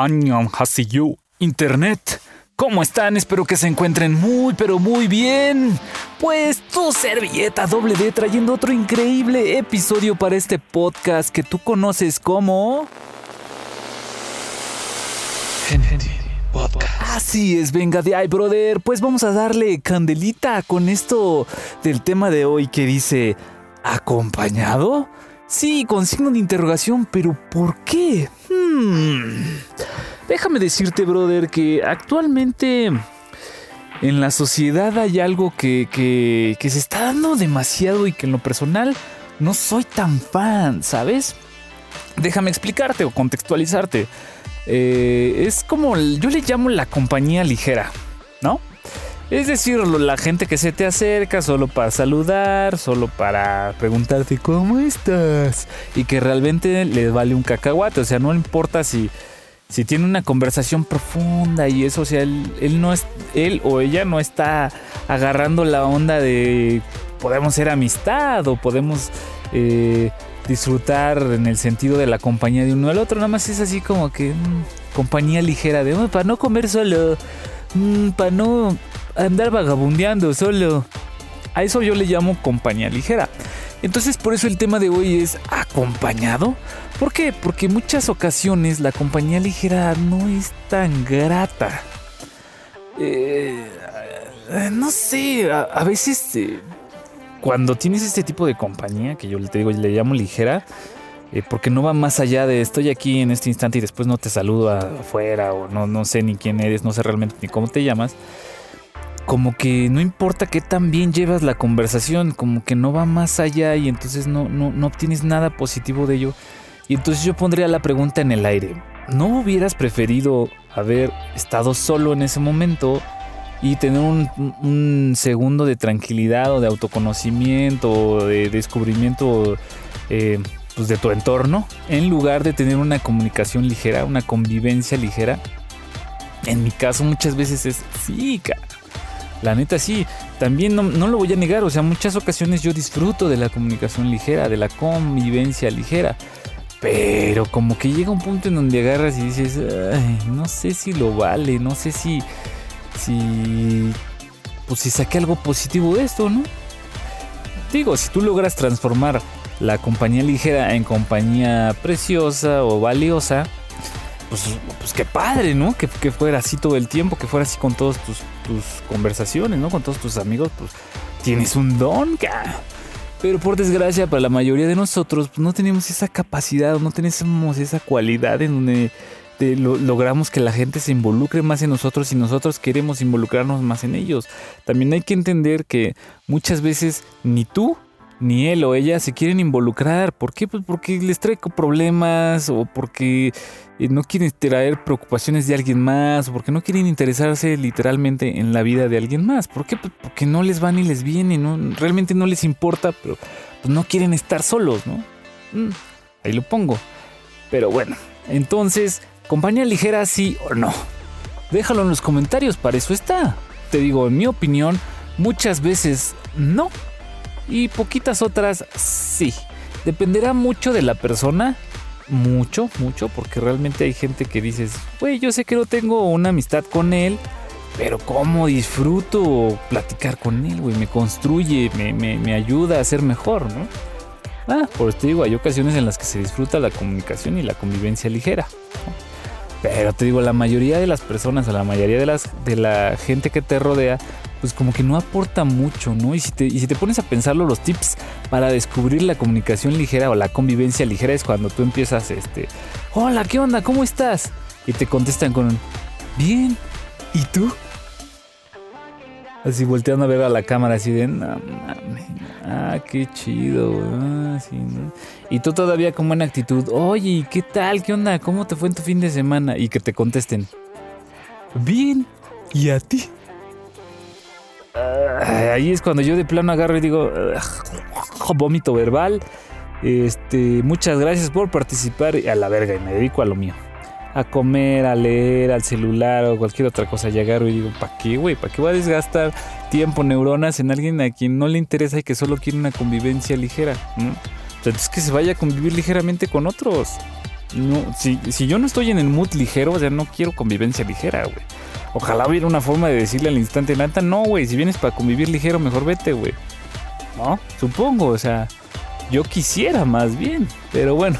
Annyeong Hasiyu Internet. ¿Cómo están? Espero que se encuentren muy, pero muy bien. Pues tu servilleta doble D trayendo otro increíble episodio para este podcast que tú conoces como... Podcast. Así es, venga de ahí, brother. Pues vamos a darle candelita con esto del tema de hoy que dice... ¿Acompañado? Sí, con signo de interrogación, pero ¿por qué? Hmm. Déjame decirte, brother, que actualmente en la sociedad hay algo que, que, se está dando demasiado y que en lo personal no soy tan fan, ¿sabes? Déjame explicarte o contextualizarte. Eh, es como, yo le llamo la compañía ligera, ¿no? Es decir, la gente que se te acerca solo para saludar, solo para preguntarte cómo estás y que realmente le vale un cacahuate, o sea, no importa si si tiene una conversación profunda y eso, o sea, él, no es él o ella no está agarrando la onda de podemos ser amistad o podemos eh, disfrutar en el sentido de la compañía de uno al otro, nada más es así como que mm, compañía ligera de para no comer solo, mm, para no andar vagabundeando solo. A eso yo le llamo compañía ligera. Entonces por eso el tema de hoy es acompañado. ¿Por qué? Porque en muchas ocasiones la compañía ligera no es tan grata. Eh, no sé, a, veces eh, cuando tienes este tipo de compañía, que yo te digo, le llamo ligera, eh, porque no va más allá de estoy aquí en este instante y después no te saludo afuera o no, no sé ni quién eres, no sé realmente ni cómo te llamas como que no importa qué tan bien llevas la conversación, como que no va más allá y entonces no, no, no obtienes nada positivo de ello. Y entonces yo pondría la pregunta en el aire. ¿No hubieras preferido haber estado solo en ese momento y tener un, segundo de tranquilidad o de autoconocimiento o de descubrimiento eh, pues de tu entorno en lugar de tener una comunicación ligera, una convivencia ligera? En mi caso muchas veces es sí, cara la neta sí, también no, lo voy a negar, o sea, muchas ocasiones yo disfruto de la comunicación ligera, de la convivencia ligera. Pero como que llega un punto en donde agarras y dices, no sé si lo vale, no sé si, si, pues si saqué algo positivo de esto, ¿no? Digo, si tú logras transformar la compañía ligera en compañía preciosa o valiosa, pues, pues qué padre, ¿no? Que, que, fuera así todo el tiempo, que fuera así con todas tus, tus conversaciones, ¿no? Con todos tus amigos, pues tienes un don. Pero por desgracia, para la mayoría de nosotros, pues, no tenemos esa capacidad, no tenemos esa cualidad en donde logramos que la gente se involucre más en nosotros y nosotros queremos involucrarnos más en ellos. También hay que entender que muchas veces ni tú ni él o ella se quieren involucrar. ¿Por qué? Pues porque les trae problemas o porque eh, no quieren traer preocupaciones de alguien más o porque no quieren interesarse literalmente en la vida de alguien más. ¿Por qué? Pues porque no les va ni les viene, ¿no? realmente no les importa, pero pues no quieren estar solos, ¿no? Mm, ahí lo pongo. Pero bueno, entonces, compañía ligera sí o no. Déjalo en los comentarios, para eso está. Te digo, en mi opinión, muchas veces no y poquitas otras sí. Dependerá mucho de la persona. Mucho, mucho, porque realmente hay gente que dices, güey, yo sé que no tengo una amistad con él, pero cómo disfruto platicar con él, güey, me construye, me, ayuda a ser mejor, ¿no? Ah, por eso te digo, hay ocasiones en las que se disfruta la comunicación y la convivencia ligera. Pero te digo, la mayoría de las personas, o la mayoría de, las, de la gente que te rodea, pues como que no aporta mucho, ¿no? Y si, te, y si te pones a pensarlo, los tips para descubrir la comunicación ligera o la convivencia ligera es cuando tú empiezas, este, hola, ¿qué onda? ¿Cómo estás? Y te contestan con, bien, ¿y tú? Así volteando a ver a la cámara, así de, ah, qué chido, ah, Y tú todavía con buena actitud, oye, ¿qué tal? ¿Qué onda? ¿Cómo te fue en tu fin de semana? Y que te contesten, bien, ¿y a ti? Ahí es cuando yo de plano agarro y digo, vómito verbal. Este, muchas gracias por participar a la verga y me dedico a lo mío. A comer, a leer, al celular o cualquier otra cosa. Y agarro y digo, ¿para qué, güey? ¿Para qué voy a desgastar tiempo, neuronas en alguien a quien no le interesa y que solo quiere una convivencia ligera? Entonces que se vaya a convivir ligeramente con otros. No, si, si yo no estoy en el mood ligero, o sea, no quiero convivencia ligera, güey. Ojalá hubiera una forma de decirle al instante, nata, no, güey, si vienes para convivir ligero, mejor vete, güey. ¿No? Supongo, o sea, yo quisiera más bien, pero bueno.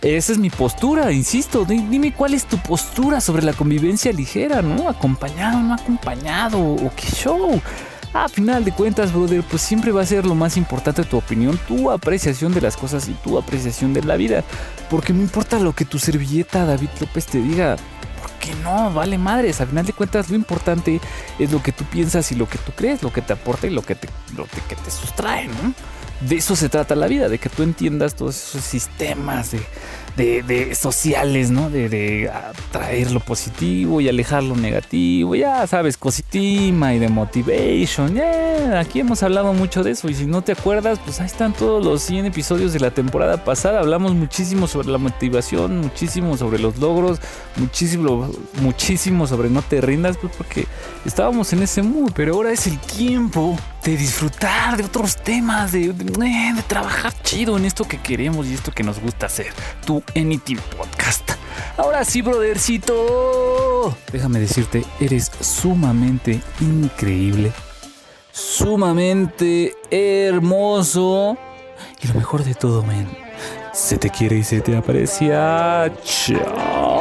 Esa es mi postura, insisto. Dime cuál es tu postura sobre la convivencia ligera, ¿no? Acompañado, no acompañado, o qué show. A final de cuentas, brother, pues siempre va a ser lo más importante tu opinión, tu apreciación de las cosas y tu apreciación de la vida. Porque no importa lo que tu servilleta David López te diga, no, vale madres. A final de cuentas, lo importante es lo que tú piensas y lo que tú crees, lo que te aporta y lo que te, lo que te sustrae, ¿no? De eso se trata la vida, de que tú entiendas todos esos sistemas de de, sociales, ¿no? De, atraer lo positivo y alejar lo negativo, ya sabes, cositima y de motivation, ya, aquí hemos hablado mucho de eso. Y si no te acuerdas, pues ahí están todos los 100 episodios de la temporada pasada, hablamos muchísimo sobre la motivación, muchísimo sobre los logros, muchísimo, muchísimo sobre no te rindas, pues porque estábamos en ese mood, pero ahora es el tiempo de disfrutar de otros temas, de, de, trabajar chido en esto que queremos y esto que nos gusta hacer. Tu Anything Podcast. Ahora sí, brothercito. Déjame decirte, eres sumamente increíble, sumamente hermoso y lo mejor de todo, men. Se te quiere y se te aprecia. Chao.